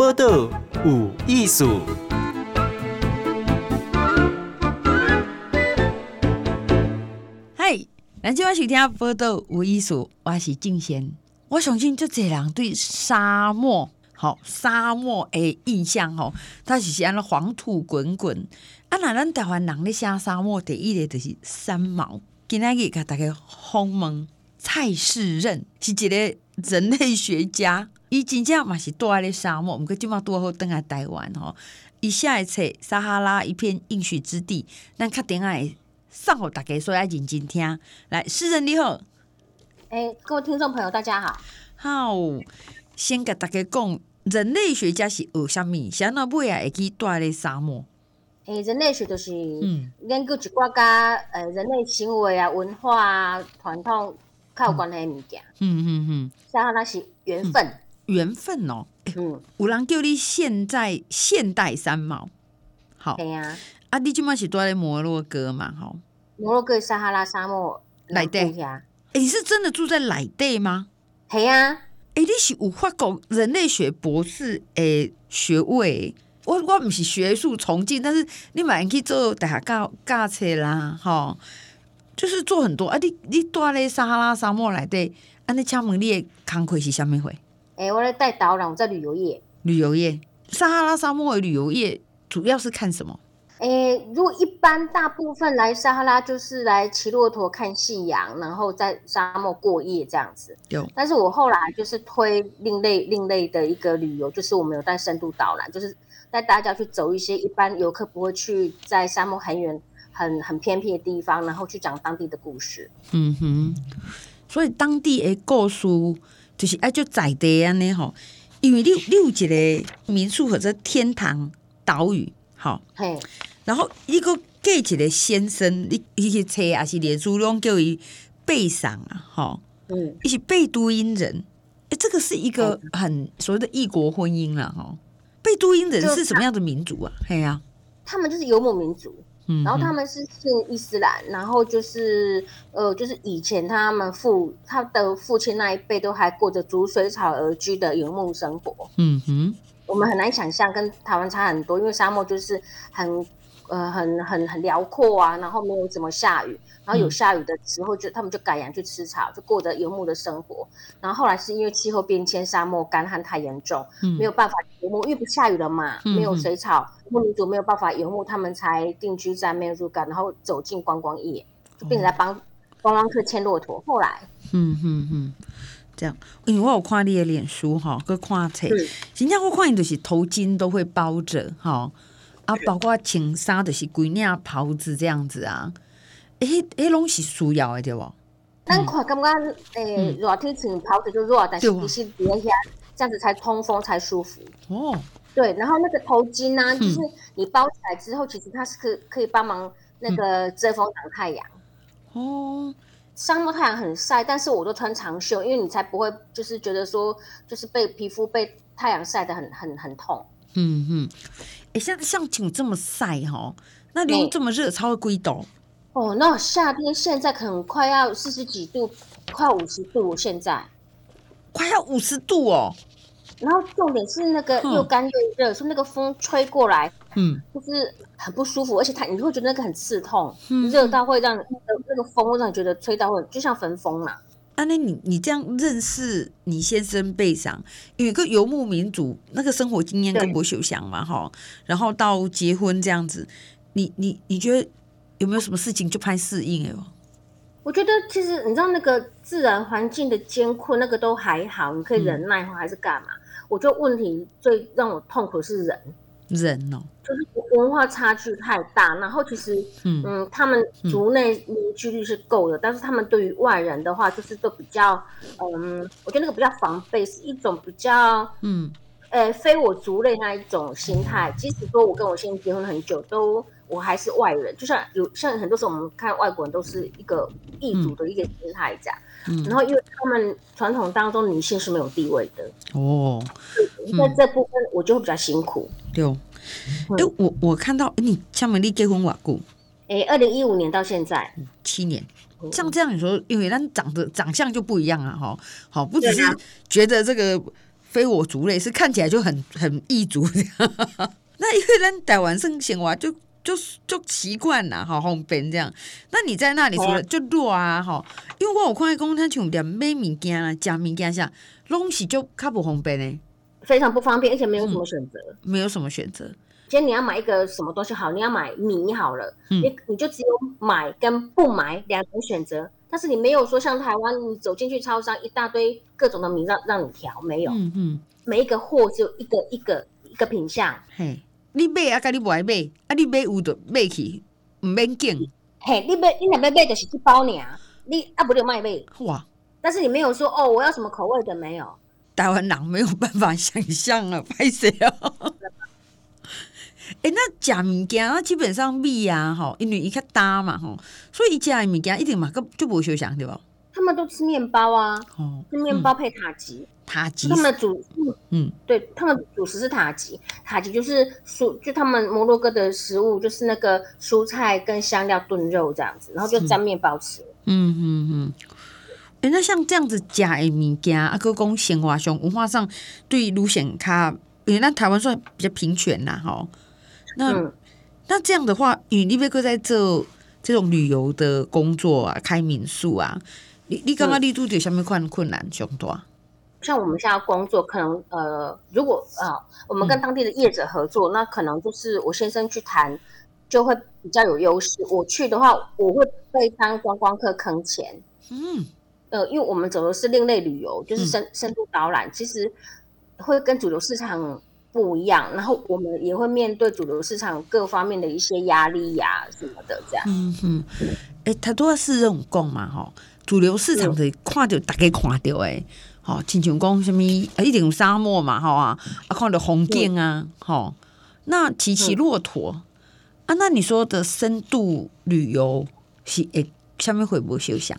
报道有艺术。嗨，咱今晚收听报道有艺术，我是静贤。我相信这侪人对沙漠，好沙漠的印象吼，它是像那黄土滚滚。啊，那咱台湾人咧写沙漠，第一个就是三毛。今仔日甲大家访问蔡世任，是一个人类学家。伊真正嘛是住在咧沙漠，毋过即马拄好倒来台湾吼。伊写诶册《撒哈拉一片应许之地》，咱确定爱送互大家，所以爱认真听。来，诗人你好，诶、欸，各位听众朋友，大家好。好，先甲大家讲，人类学家是学啥物？啥那尾啊会去住咧沙漠？诶、欸，人类学就是研究一寡甲诶人类行为啊、文化啊、传统较有关系诶物件。嗯嗯嗯，撒哈拉是缘分。嗯缘分哦，嗯，有人叫你现在现代三毛，好，对呀，啊，你今嘛是住在摩洛哥嘛，吼，摩洛哥撒哈拉沙漠内底呀，哎，你是真的住在内地吗？系啊，哎，你是有法国人类学博士诶学位，我我不是学术崇敬，但是你马上去做大学教教册啦，吼，就是做很多。啊，你你住在撒哈拉沙漠内底，啊，你请问你的工课是啥物会？哎、欸，我在带导览，我在旅游业。旅游业，撒哈拉沙漠的旅游业主要是看什么？哎、欸，如果一般大部分来撒哈拉就是来骑骆驼看夕阳，然后在沙漠过夜这样子。有，但是我后来就是推另类另类的一个旅游，就是我们有带深度导览，就是带大家去走一些一般游客不会去，在沙漠很远、很很偏僻的地方，然后去讲当地的故事。嗯哼，所以当地诶故事。就是爱就在地安尼吼，因为你你有一个民宿或者天堂岛屿，吼，嘿，然后一个嫁一个先生，你伊去找也是连书拢叫伊背上啊，吼，嗯，伊是贝都因人，哎、欸，这个是一个很所谓的异国婚姻了吼，贝都因人是什么样的民族啊？嘿呀、啊，他们就是游牧民族。然后他们是信伊斯兰，然后就是呃，就是以前他们父他的父亲那一辈都还过着逐水草而居的游牧生活。嗯哼，我们很难想象，跟台湾差很多，因为沙漠就是很呃很很很辽阔啊，然后没有怎么下雨。然后有下雨的时候就，就他们就改羊去吃草，就过着游牧的生活。然后后来是因为气候变迁，沙漠干旱太严重，嗯、没有办法游牧，因为不下雨了嘛，嗯、没有水草，游牧民族没有办法游牧，他们才定居在美若干，然后走进观光业，就变成在帮观光客牵骆驼。后来，嗯嗯嗯，这样，因为我有看你的脸书哈，跟看册，真正我看你就是头巾都会包着哈，啊，包括穿衫就是规领袍子这样子啊。诶，诶，拢是需要的对不？咱看感觉诶，热天穿袍子就热，但是其实别下这样子才通风才舒服。哦，对，然后那个头巾呢，就是你包起来之后，其实它是可可以帮忙那个遮风挡太阳。哦，沙漠太阳很晒，但是我都穿长袖，因为你才不会就是觉得说就是被皮肤被太阳晒得很很很痛。嗯嗯，诶，像像像这么晒哈，那你这么热，超会几度？哦，那夏天现在可能快要四十几度，快五十度，现在快要五十度哦。然后重点是那个又干又热，说、嗯、那个风吹过来，嗯，就是很不舒服，而且它你会觉得那个很刺痛，嗯、热到会让那个那个风会让你觉得吹到会就像焚风嘛。啊，那你你这样认识你先生背上有一个游牧民族那个生活经验跟不秀祥嘛哈，然后到结婚这样子，你你你觉得？有没有什么事情就拍适应哎？我觉得其实你知道那个自然环境的艰困，那个都还好，你可以忍耐或还是干嘛？嗯、我觉得问题最让我痛苦是人，人哦，就是文化差距太大。然后其实嗯，嗯，他们族内凝聚力是够的，嗯、但是他们对于外人的话，就是都比较嗯，我觉得那个比较防备，是一种比较嗯，呃、欸，非我族类那一种心态。即使说我跟我先生结婚很久，都。我还是外人，就像有像很多时候我们看外国人都是一个异族的一个心态这样，嗯、然后因为他们传统当中女性是没有地位的哦，在这部分我就会比较辛苦。对，哎、我我看到你像美丽结婚瓦固，哎，二零一五年到现在。七年，像这样你说，因为他长得长相就不一样啊，哈，好，不只是觉得这个非我族类，是看起来就很很异族。那因为咱台湾生鲜话就就就习惯啦哈，方便这样。那你在那里除了就热啊哈，因为我有看讲他像点买物件啊，食物件啥，拢是就较不方便呢，非常不方便，而且没有什么选择，嗯，没有什么选择。今天你要买一个什么东西好，你要买米好了，嗯、你你就只有买跟不买两种选择，但是你没有说像台湾，你走进去超商一大堆各种的米让让你调，没有，嗯嗯，每一个货只有一个一个一个品相，嘿。你买啊，甲你不爱买，啊，你买有就买去，唔免紧。嘿，你买，你若要买就是一包尔，你啊不就卖买。哇！但是你没有说哦，我要什么口味的没有。台湾人没有办法想象啊，歹势哦。哎、欸，那假物件啊，基本上米啊，吼，因为伊较大嘛，吼，所以伊食的物件一定嘛，个就不会休想对吧？他们都吃面包啊，哦，吃面包配塔吉。嗯塔吉，他们的主嗯，对，他们主食是塔吉，塔吉就是蔬，就他们摩洛哥的食物就是那个蔬菜跟香料炖肉这样子，然后就沾面包吃。嗯嗯嗯。哎、欸，那像这样子假的物件，啊，哥讲生活上文化上对路线卡，因为那台湾算比较平权啦，吼。那、嗯、那这样的话，因为你别个在做这种旅游的工作啊，开民宿啊，你你刚刚你遇到什么困困难凶多？像我们现在工作，可能呃，如果啊、呃，我们跟当地的业者合作，嗯、那可能就是我先生去谈，就会比较有优势。我去的话，我会被当观光客坑钱。嗯，呃，因为我们走的是另类旅游，就是深深度导览，其实会跟主流市场不一样。然后我们也会面对主流市场各方面的一些压力呀、啊、什么的，这样。嗯哼，哎、欸，他都是这种讲嘛，吼，主流市场的看到大家看到哎。哦，亲像讲什么？一定有沙漠嘛，好啊，啊，看到风景啊，好。那骑骑骆驼啊，那你说的深度旅游是诶，下面会不会休想？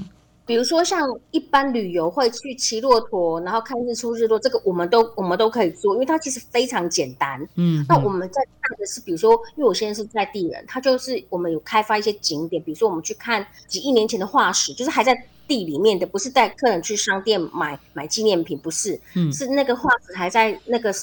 比如说像一般旅游会去骑骆驼，然后看日出日落，这个我们都我们都可以做，因为它其实非常简单。嗯，那我们在看的是，比如说，因为我现在是在地人，他就是我们有开发一些景点，比如说我们去看几亿年前的化石，就是还在。地里面的不是带客人去商店买买纪念品，不是，嗯，是那个化石还在那个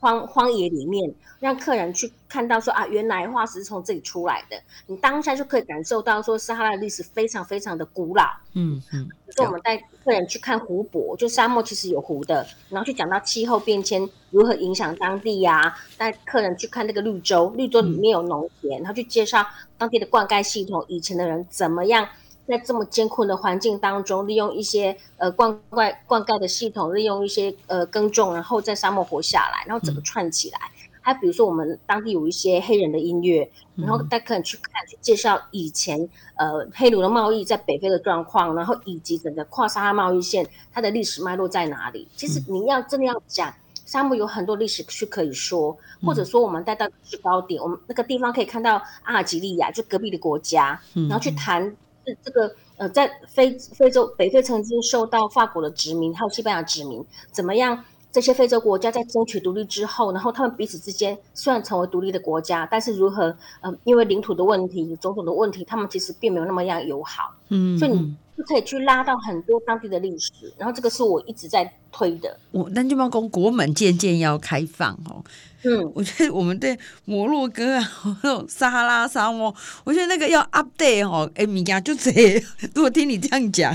荒荒野里面，让客人去看到说啊，原来化石是从这里出来的，你当下就可以感受到说撒哈拉的历史非常非常的古老，嗯嗯。比如说我们带客人去看湖泊，就沙漠其实有湖的，然后去讲到气候变迁如何影响当地呀、啊，带客人去看那个绿洲，绿洲里面有农田，然后去介绍当地的灌溉系统，以前的人怎么样。在这么艰困的环境当中，利用一些呃灌溉灌溉的系统，利用一些呃耕种，然后在沙漠活下来，然后整个串起来。嗯、还比如说，我们当地有一些黑人的音乐，然后带客人去看，去介绍以前呃黑奴的贸易在北非的状况，然后以及整个跨沙漠贸易线它的历史脉络在哪里。其实你要真的要讲，沙漠有很多历史去可以说，或者说我们带到最高点，我们那个地方可以看到阿尔及利亚，就隔壁的国家，然后去谈。这个呃，在非非洲北非曾经受到法国的殖民，还有西班牙殖民，怎么样？这些非洲国家在争取独立之后，然后他们彼此之间虽然成为独立的国家，但是如何？呃，因为领土的问题、种种的问题，他们其实并没有那么样友好。嗯，所以你就可以去拉到很多当地的历史，然后这个是我一直在推的。我那就帮讲国门渐渐要开放哦。嗯，我觉得我们对摩洛哥啊，那种撒哈拉沙漠，我觉得那个要 update 哦。哎，米家就这，如果听你这样讲，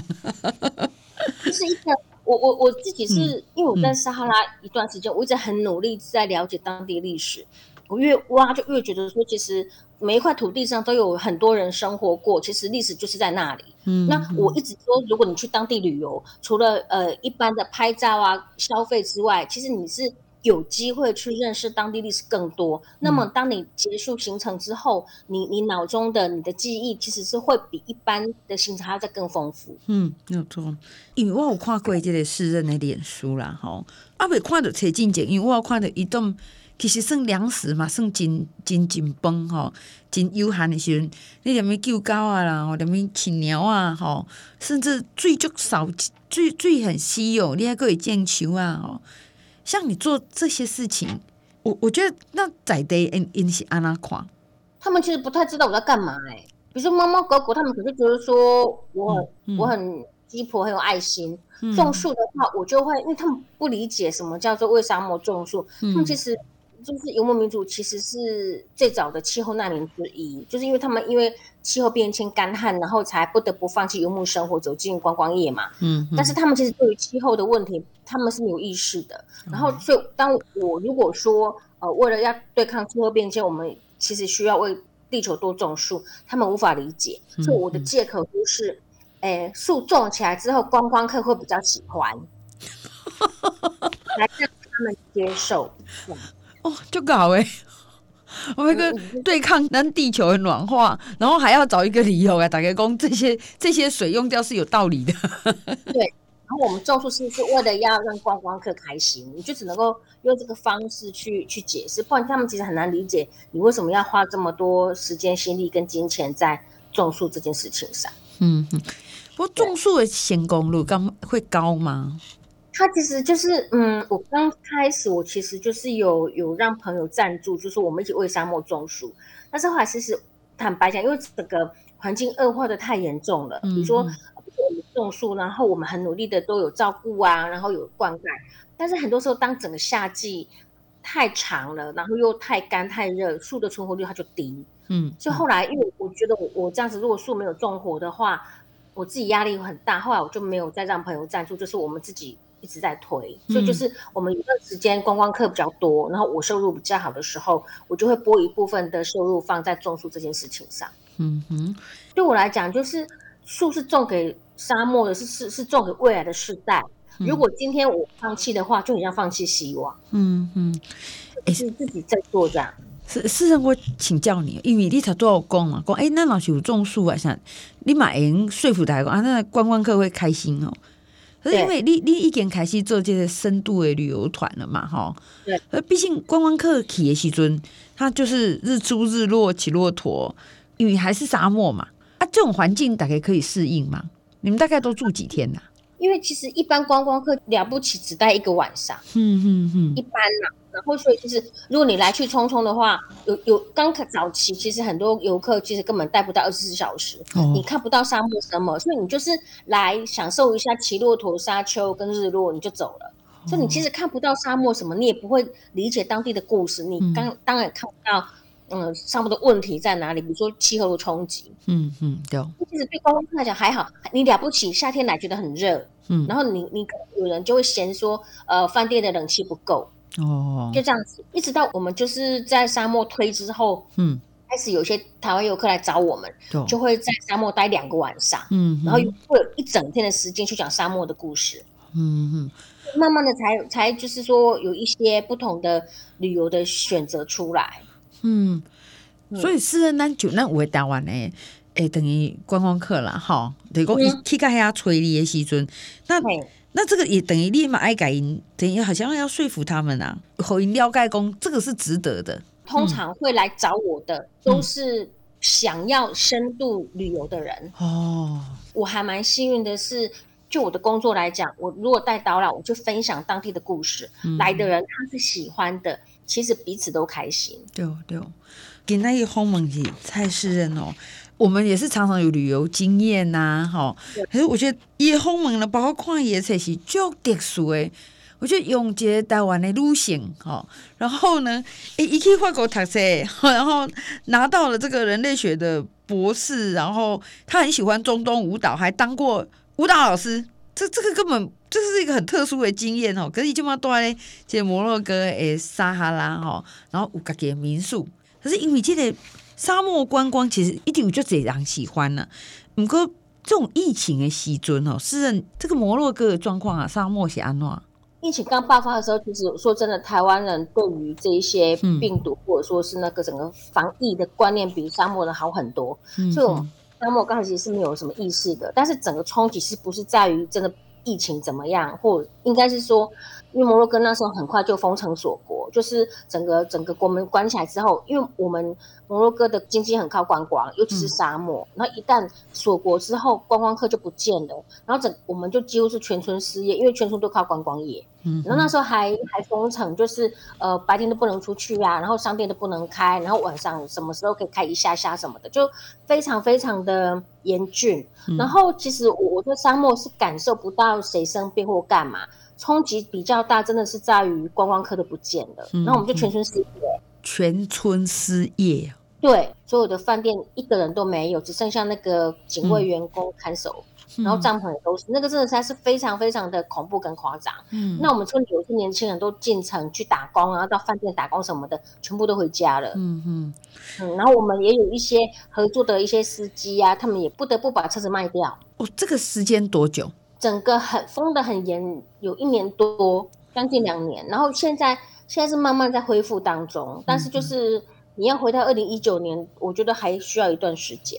就是一个。我我我自己是、嗯、因为我在撒哈拉一段时间，嗯、我一直很努力在了解当地历史。我越挖就越觉得说，其实每一块土地上都有很多人生活过，其实历史就是在那里。嗯，那我一直说，如果你去当地旅游，除了呃一般的拍照啊、消费之外，其实你是。有机会去认识当地历史更多。那么，当你结束行程之后，嗯、你你脑中的你的记忆其实是会比一般的行程还要再更丰富。嗯，没有错。因为我有看过这个诗人的脸书啦，吼，啊，未看到最近景，因为我有看到一栋其实算粮食嘛，算真真紧绷吼，真有限的时候，你什么救狗啊啦，吼什么饲鸟啊，吼，甚至最足少，最最很稀有，你还可以见球啊，吼。像你做这些事情，我我觉得那在地因因是安那看，他们其实不太知道我在干嘛哎、欸。比如说猫猫狗狗，他们可是觉得说我、嗯嗯、我很鸡婆很有爱心。嗯、种树的话，我就会，因为他们不理解什么叫做为沙漠种树，嗯、他们其实。就是游牧民族其实是最早的气候难民之一，就是因为他们因为气候变迁干旱，然后才不得不放弃游牧生活，走进观光业嘛。嗯，但是他们其实对于气候的问题，他们是没有意识的。然后，所以当我如果说，呃，为了要对抗气候变迁，我们其实需要为地球多种树，他们无法理解。所以我的借口就是，哎，树种起来之后，观光客会比较喜欢，来让他们接受。哦，就搞哎，我们个对抗让地球的暖化，然后还要找一个理由啊，打开工这些这些水用掉是有道理的。对，然后我们种树是是为了要让观光客开心，你就只能够用这个方式去去解释，不然他们其实很难理解你为什么要花这么多时间、心力跟金钱在种树这件事情上。嗯哼，不过种树的成功率高会高吗？他其实就是，嗯，我刚开始我其实就是有有让朋友赞助，就是我们一起为沙漠种树。但是后来其实坦白讲，因为整个环境恶化的太严重了，比如说，比如说我们种树，然后我们很努力的都有照顾啊，然后有灌溉，但是很多时候当整个夏季太长了，然后又太干太热，树的存活率它就低。嗯，所以后来因为我觉得我我这样子，如果树没有种活的话，我自己压力会很大。后来我就没有再让朋友赞助，就是我们自己。一直在推，所以就是我们有段时间观光客比较多，然后我收入比较好的时候，我就会拨一部分的收入放在种树这件事情上。嗯哼，对我来讲，就是树是种给沙漠的，是是是种给未来的世代。如果今天我放弃的话，就很像放弃希望。嗯哼，也是自己在做这样。是是，我请教你，因为你才多少讲嘛，讲哎，那老师有种树啊，像你马人说服大家讲啊，那观光客会开心哦。可是因为你你已经开始做这些深度的旅游团了嘛，哈。对。而毕竟观光客去的时阵，它就是日出日落骑骆驼，因为还是沙漠嘛。啊，这种环境大概可以适应吗？你们大概都住几天呐、啊？因为其实一般观光客了不起只待一个晚上。嗯嗯嗯。一般呐。然后，所以其实，如果你来去匆匆的话，有有刚早期，其实很多游客其实根本待不到二十四小时，哦、你看不到沙漠什么，所以你就是来享受一下骑骆驼、沙丘跟日落，你就走了。哦、所以你其实看不到沙漠什么，你也不会理解当地的故事，你刚、嗯、当然看不到，嗯，沙漠的问题在哪里，比如说气候的冲击。嗯嗯，对。其实对观光客来讲还好，你了不起，夏天来觉得很热，嗯，然后你你有人就会嫌说，呃，饭店的冷气不够。哦，就这样子，一直到我们就是在沙漠推之后，嗯，开始有些台湾游客来找我们，嗯、就会在沙漠待两个晚上，嗯，然后会有一整天的时间去讲沙漠的故事，嗯嗯，慢慢的才才就是说有一些不同的旅游的选择出来，嗯，所以是那就那我台湾呢，哎，等于观光客了哈，等于讲一去到遐吹你的时阵，那。那这个也等于立马爱改音，等于好像要说服他们啊，口音撩盖工，这个是值得的。通常会来找我的、嗯、都是想要深度旅游的人哦。我还蛮幸运的是，就我的工作来讲，我如果带导览，我就分享当地的故事，嗯、来的人他是喜欢的，其实彼此都开心。对对，给那个访问是蔡诗人哦。我们也是常常有旅游经验呐、啊，哈。可是我觉得叶红门呢，包括看叶才是最特殊的。我觉得永杰台湾的路线，哈，然后呢，诶，一去法国读书，然后拿到了这个人类学的博士，然后他很喜欢中东舞蹈，还当过舞蹈老师。这这个根本这是一个很特殊的经验哦。可是这么多呢，这摩洛哥诶，撒哈拉哈，然后有家己的民宿，可是因为这个。沙漠观光其实一定就这样喜欢呢。不过这种疫情的时阵哦，是这个摩洛哥的状况啊，沙漠是安怎？疫情刚爆发的时候，其实说真的，台湾人对于这一些病毒、嗯、或者说是那个整个防疫的观念，比沙漠人好很多。嗯、所以我们沙漠刚才其实是没有什么意识的，但是整个冲击是不是在于真的疫情怎么样，或应该是说因为摩洛哥那时候很快就封城锁国，就是整个整个国门关起来之后，因为我们摩洛哥的经济很靠观光，尤其是沙漠，然后、一旦锁国之后，观光客就不见了，然后整我们就几乎是全村失业，因为全村都靠观光业。嗯，然后那时候还还封城，就是呃白天都不能出去啊，然后商店都不能开，然后晚上什么时候可以开一下下什么的，就非常非常的严峻。嗯、然后其实我我在沙漠是感受不到谁生病或干嘛。冲击比较大，真的是在于观光客都不见了，然后我们就全村失业，全村失业。对，所有的饭店一个人都没有，只剩下那个警卫员工看守，嗯、然后帐篷也都是，那个真的实在是非常非常的恐怖跟夸张。嗯，那我们村里有些年轻人都进城去打工，然后到饭店打工什么的，全部都回家了。嗯嗯嗯，然后我们也有一些合作的一些司机啊，他们也不得不把车子卖掉。哦，这个时间多久？整个很封的很严，有一年多，将近两年。然后现在现在是慢慢在恢复当中，但是就是你要回到二零一九年，我觉得还需要一段时间。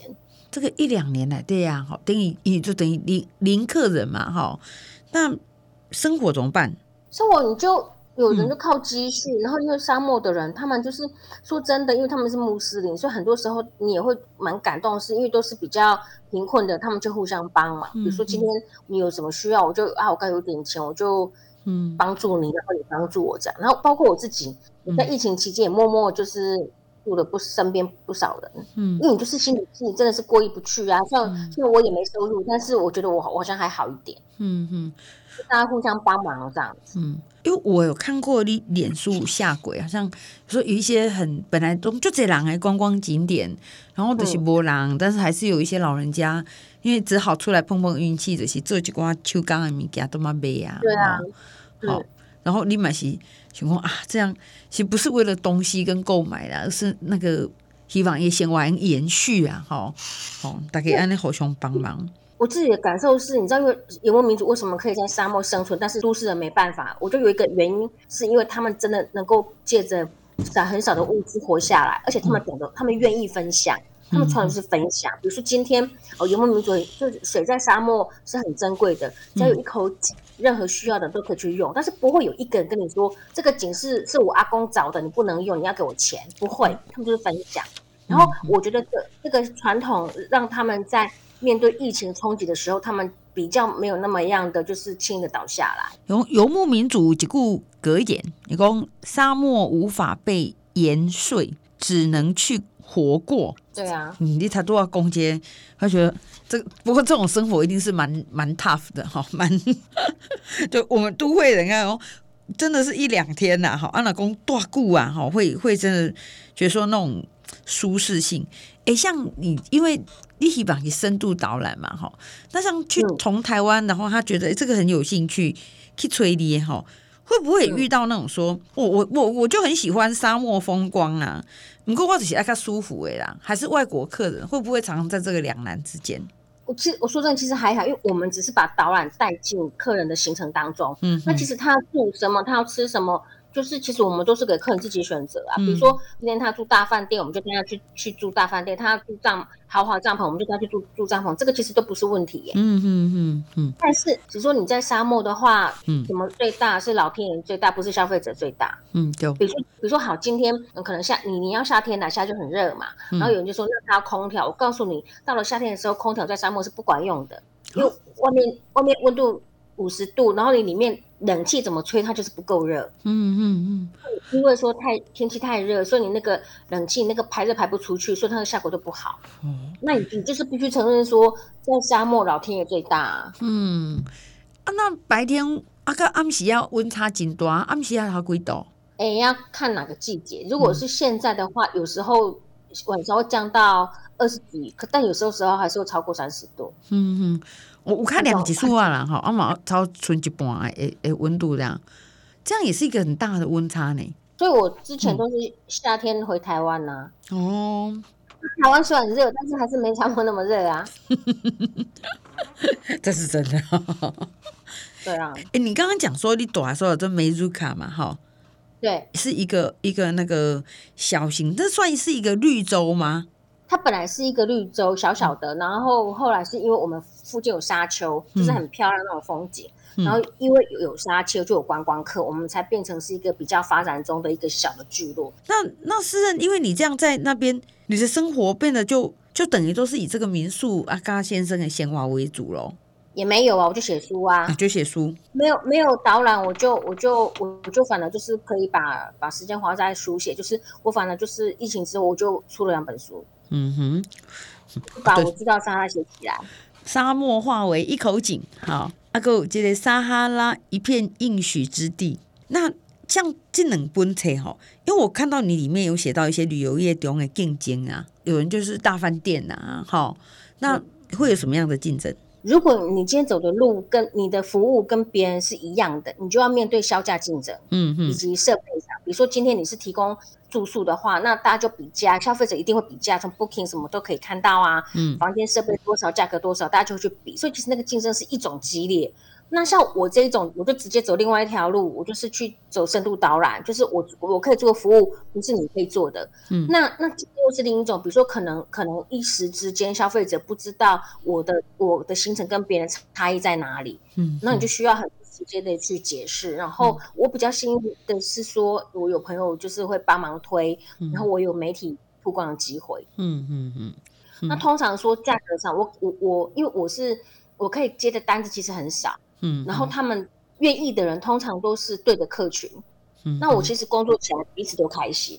这个一两年来，对呀，好，等于你就等于零零客人嘛，哈。那生活怎么办？生活你就。有人就靠积蓄，嗯，然后因为沙漠的人，他们就是说真的，因为他们是穆斯林，所以很多时候你也会蛮感动，是因为都是比较贫困的，他们就互相帮嘛。比如说今天你有什么需要，我就啊，我刚有点钱，我就嗯帮助你，然后你帮助我这样。然后包括我自己，在疫情期间也默默就是助了不身边不少人，嗯，因为你就是心里心里真的是过意不去啊。像像我也没收入，但是我觉得我我好像还好一点，嗯嗯。大家互相帮忙这样子，嗯，因为我有看过你脸书下轨，好像说有一些很本来都就这两个观光景点，然后都是波浪，嗯，但是还是有一些老人家，因为只好出来碰碰运气，就是做一挂秋干的物件都嘛卖啊，对啊，好，然后你买是情况啊，这样其实不是为了东西跟购买的，而是那个希望也先玩延续啊，好，好，大家按呢互相帮忙。我自己的感受是，你知道，因为游牧民族为什么可以在沙漠生存，但是都市人没办法？我就有一个原因，是因为他们真的能够借着少很少的物资活下来，而且他们懂得，他们愿意分享，他们传统是分享。比如说今天哦，游牧民族就水在沙漠是很珍贵的，只要有一口井，任何需要的都可以去用，但是不会有一个人跟你说这个井是是我阿公找的，你不能用，你要给我钱，不会，他们就是分享。然后我觉得这这个传统让他们在。面对疫情冲击的时候，他们比较没有那么样的，就是轻易的倒下来。游游牧民族只顾隔一点，你讲沙漠无法被延岁，只能去活过。对啊，你才多少攻坚？他觉得这，不过这种生活一定是蛮蛮 tough 的哈，蛮 就我们都会人啊哦，真的是一两天呐，哈，安老公大固啊，哈，会会真的觉得说那种舒适性。哎，像你，因为立希望你深度导览嘛，哈，那像去从台湾，然后他觉得这个很有兴趣去吹的哈，会不会遇到那种说，我我我我就很喜欢沙漠风光啊，不过我只是爱看舒服的啦，还是外国客人会不会常常在这个两难之间？我其实我说真的，其实还好，因为我们只是把导览带进客人的行程当中，嗯，那其实他要住什么，他要吃什么。就是其实我们都是给客人自己选择啊，比如说今天他住大饭店，我们就带他去去住大饭店；他要住帐豪华帐篷，我们就带他去住住帐篷。这个其实都不是问题耶。嗯嗯嗯嗯。但是只说你在沙漠的话，嗯，什么最大是老天爷最大，不是消费者最大。嗯，就比如说比如说好，今天可能夏你你要夏天来，夏天就很热嘛，然后有人就说那他要空调，我告诉你，到了夏天的时候，空调在沙漠是不管用的，因为外面外面温度五十度，然后你里面。冷气怎么吹，它就是不够热。嗯嗯嗯，因为说太天气太热，所以你那个冷气那个排热排不出去，所以它的效果就不好。嗯，那你你就是必须承认说，在沙漠老天爷最大啊。嗯，啊，那白天啊，个暗时要温差真大，暗时要几度？哎，要看哪个季节。如果是现在的话，嗯、有时候晚上会降到二十几，可但有时候时候还是会超过三十度。嗯嗯。我我看两级数啊啦哈，阿毛超存一半诶诶温度这样，这样也是一个很大的温差呢。所以我之前都是夏天回台湾呐、啊嗯。哦，台湾虽然热，但是还是没差不多那么热啊。这是真的。对啊。哎、欸，你刚刚讲说你躲的时候就没入卡嘛？哈。对。是一个一个那个小型，这算是一个绿洲吗？它本来是一个绿洲，小小的，然后后来是因为我们附近有沙丘，就是很漂亮那种风景，嗯、然后因为有沙丘就有观光客，我们才变成是一个比较发展中的一个小的聚落。那那诗人，因为你这样在那边，你的生活变得就就等于都是以这个民宿阿嘎先生的鲜花为主喽。也没有啊，我就写书啊，就写书，没有没有导览，我就我就我我就反正就是可以把把时间花在书写，就是我反正就是疫情之后我就出了两本书，嗯哼，把我知道沙拉写起来，沙漠化为一口井，好，阿哥这个撒哈拉一片应许之地，那像这两本册哈，因为我看到你里面有写到一些旅游业中的竞争啊，有人就是大饭店啊，好，那会有什么样的竞争？如果你今天走的路跟你的服务跟别人是一样的，你就要面对销价竞争，嗯嗯，以及设备上，比如说今天你是提供住宿的话，那大家就比价，消费者一定会比价，从 Booking 什么都可以看到啊，嗯，房间设备多少，价格多少，大家就会去比，所以其实那个竞争是一种激烈。那像我这一种，我就直接走另外一条路，我就是去走深度导览，就是我我可以做服务，不是你可以做的。嗯，那那又是另一种，比如说可能可能一时之间消费者不知道我的我的行程跟别人差异在哪里，嗯，那你就需要很直接的去解释。然后我比较幸运的是说，我有朋友就是会帮忙推，然后我有媒体曝光的机会。嗯嗯嗯。那通常说价格上，我我我因为我是我可以接的单子其实很少。嗯，然后他们愿意的人通常都是对的客群，嗯，那我其实工作起来彼此都开心。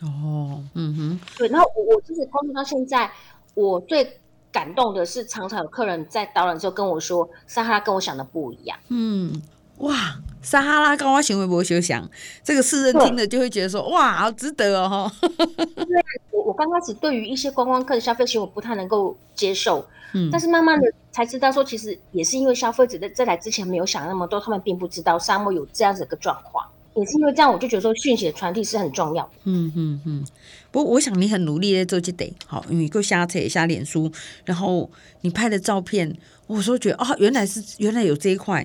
哦，嗯哼，对。然后我我其实工作到现在，我最感动的是常常有客人在导览之后跟我说，撒哈拉跟我想的不一样。嗯，哇，撒哈拉跟我行为博学想，这个世人听了就会觉得说，哇，好值得哦。对，我我刚开始对于一些观光客的消费行为不太能够接受。嗯，但是慢慢的才知道说，其实也是因为消费者在在来之前没有想那么多，他们并不知道沙漠有这样子一个状况，也是因为这样，我就觉得说讯息的传递是很重要的。嗯嗯嗯。不过我想你很努力在做这得，好，你够瞎扯瞎脸书，然后你拍的照片，我说觉得哦，原来是原来有这一块。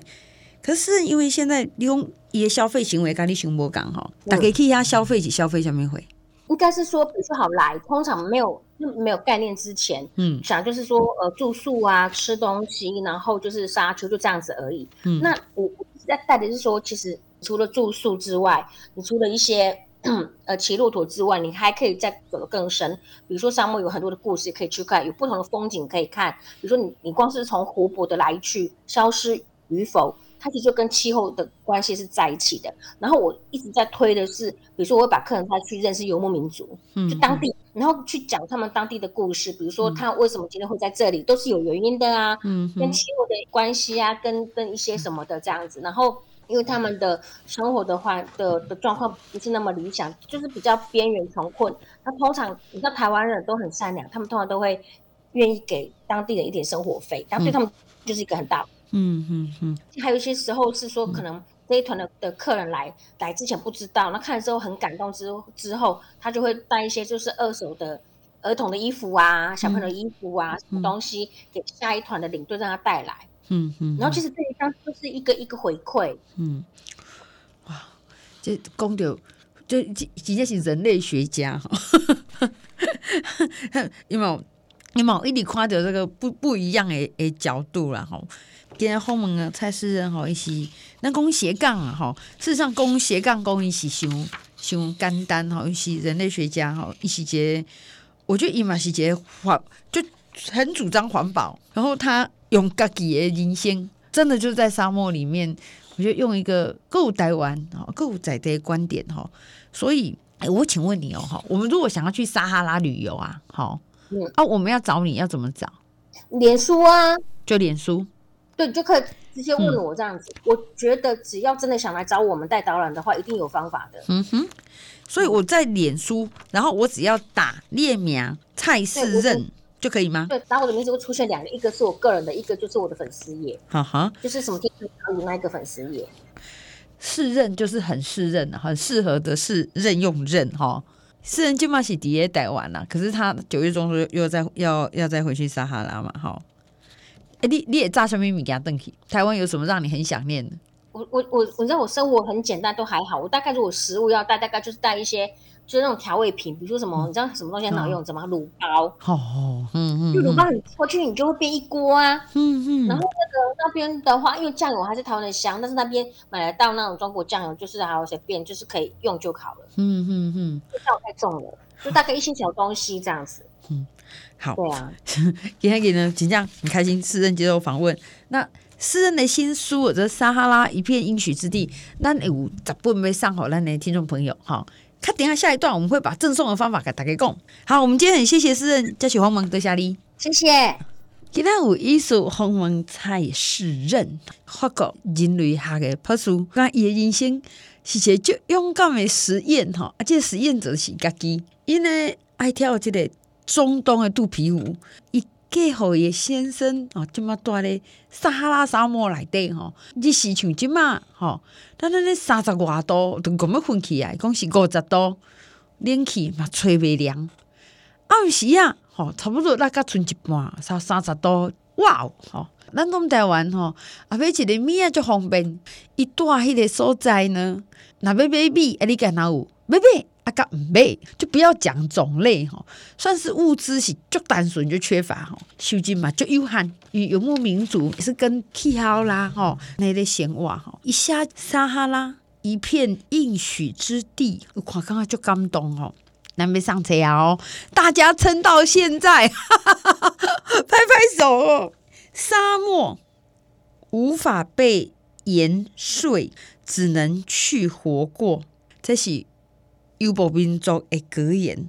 可是因为现在用伊的消费行为跟你熊博讲吼，大家可以消费是消费下面会。应该是说，比如说好来，通常没有没有概念之前，嗯，想就是说，呃，住宿啊，吃东西，然后就是沙丘，就这样子而已。嗯，那我我在带的是说，其实除了住宿之外，你除了一些 呃骑骆驼之外，你还可以再走得更深。比如说沙漠有很多的故事可以去看，有不同的风景可以看。比如说你你光是从湖泊的来去，消失与否。它其实就跟气候的关系是在一起的。然后我一直在推的是，比如说我会把客人带去认识游牧民族，嗯，就当地，然后去讲他们当地的故事，比如说他为什么今天会在这里，都是有原因的啊，嗯，跟气候的关系啊，跟跟一些什么的这样子。然后因为他们的生活的话的的状况不是那么理想，就是比较边缘穷困。那通常你知道台湾人都很善良，他们通常都会愿意给当地人一点生活费，但对他们就是一个很大。嗯嗯嗯，还有一些时候是说，可能这一团的的客人来来之前不知道，那看了之后很感动之之后，他就会带一些就是二手的儿童的衣服啊、小朋友的衣服啊、什么东西给下一团的领队让他带来。嗯嗯，然后其实这一张就是一个一个回馈。嗯，哇，这公牛就直接是人类学家哈，因为因为一直看到这个不不一样的的角度了哈。今天后门啊，蔡诗人吼，一起那讲斜杠啊，吼，事实上讲斜杠讲一起想想简单吼，一起人类学家吼，一起节，我觉得伊嘛是节环，就很主张环保，然后他用家己的人生，真的就是在沙漠里面，我觉得用一个够台湾哈，够在的观点哈，所以，哎，我请问你哦哈，我们如果想要去撒哈拉旅游啊，好，嗯，啊，我们要找你要怎么找？脸书啊，就脸书。对，就可以直接问我这样子。嗯、我觉得只要真的想来找我们带导览的话，一定有方法的。嗯哼，所以我在脸书，然后我只要打列名蔡世任就可以吗？对，打我的名字会出现两个，一个是我个人的，一个就是我的粉丝页。哈哈，就是什么天气好雨那一个粉丝页。适任就是很适任，很适合的是任用任哈。诗人就嘛是底也带完了，可是他九月中又又再要要再回去撒哈拉嘛，哈。哎，你你也炸什么米给他炖起？台湾有什么让你很想念的？我我我，你知道我生活很简单，都还好。我大概如果食物要带，大概就是带一些。就是那种调味品，比如说什么，嗯、你知道什么东西很好用？什么卤包？哦，嗯嗯，就卤包你过去，你就会变一锅啊。嗯嗯。然后那个那边的话，因为酱油还是台湾的香，但是那边买得到那种中国酱油，就是还有随便，就是可以用就好了。嗯嗯嗯。味道太重了，就大概一些小东西这样子。嗯，好。今天给呢，请这样很开心，诗人接受访问。那诗人的新书《这撒哈拉一片应许之地》，那有十本没上好，那的听众朋友哈。看，等下下一段我们会把赠送的方法给大家讲。好，我们今天很谢谢诗人嘉许访问多谢你，谢谢。今天有艺术访问蔡诗人，法国人类学的博士，讲伊的人生是一个足勇敢的实验哈，而且实验者是家己，因为爱跳这个中东的肚皮舞。伊嫁互伊先生哦，即么大咧撒哈拉沙漠内底吼，日时像即嘛吼，咱咱咧三十外度都咁要困起来，讲是五十度，冷气嘛吹袂凉。有时啊，吼，差不多那甲剩一半，三三十度，哇哦，吼，咱讲台湾吼，啊，买一个米啊，足方便。伊住迄个所在呢，若要买米，啊，你干哪有买买？阿个唔买，就不要讲种类哈，算是物资是就单纯就缺乏吼，收入嘛就有限。与游牧民族也是跟气候啦哈，那类闲话吼，一下撒哈拉一片应许之地，我看刚刚就感动哦，南北上车哦，大家撑到现在，哈哈哈哈拍拍手哦，沙漠无法被盐税，只能去活过，这是。游牧民族的格言：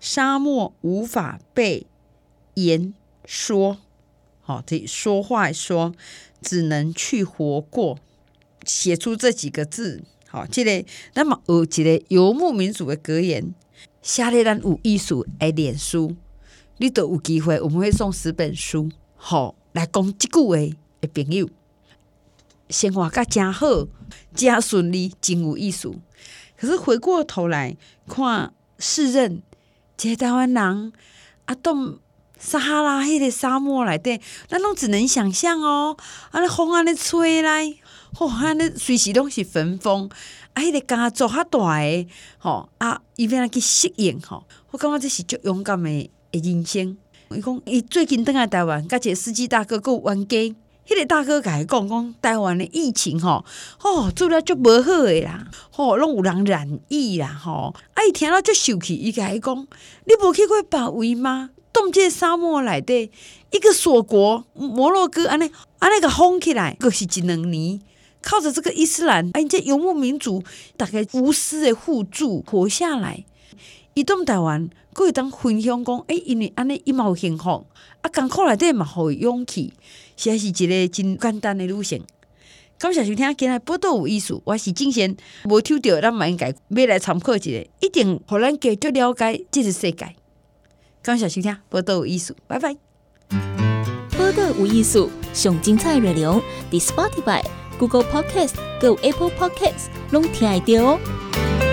沙漠无法被言说，好，这说话说，只能去活过。写出这几个字，好，即个那么有一个游牧民族的格言，下列咱有艺术的脸书，你都有机会，我们会送十本书，好，来讲即句话诶朋友，生活甲真好，真顺利，真有艺术。可是回过头来看，世人，这些台湾人啊，到撒哈拉迄个沙漠内底，咱拢只能想象哦。啊，那风安尼吹来，吼，安尼随时拢是焚风。啊，迄个家族较大诶，吼啊，伊要安去适应吼。我感觉这是足勇敢诶人生。伊讲，伊最近登来台湾，甲一个司机大哥有冤家。迄个大哥甲伊讲讲，台湾的疫情吼，吼做了足无好诶啦，吼拢有人染疫啦，吼，啊伊听了足受气，伊甲伊讲，你无去过别位吗？冻结沙漠内底一个锁国摩洛哥，安尼安尼个封起来，阁是一两年，靠着这个伊斯兰，哎，这游牧民族大概无私的互助活下来，移动台湾，佫会当分享讲，哎，因为安尼伊嘛有幸福，啊，艰苦内底嘛互伊勇气。这是一个真简单的路线。感谢收听，今日报道有意思，我是静贤，无抽到，咱嘛应该要来参考一下，一定互咱继续了解这个世界。感谢收听，报道有意思，拜拜。报道有艺术，上精彩内容，伫 Spotify、Google Podcast、Go Apple Podcast 拢听会到哦。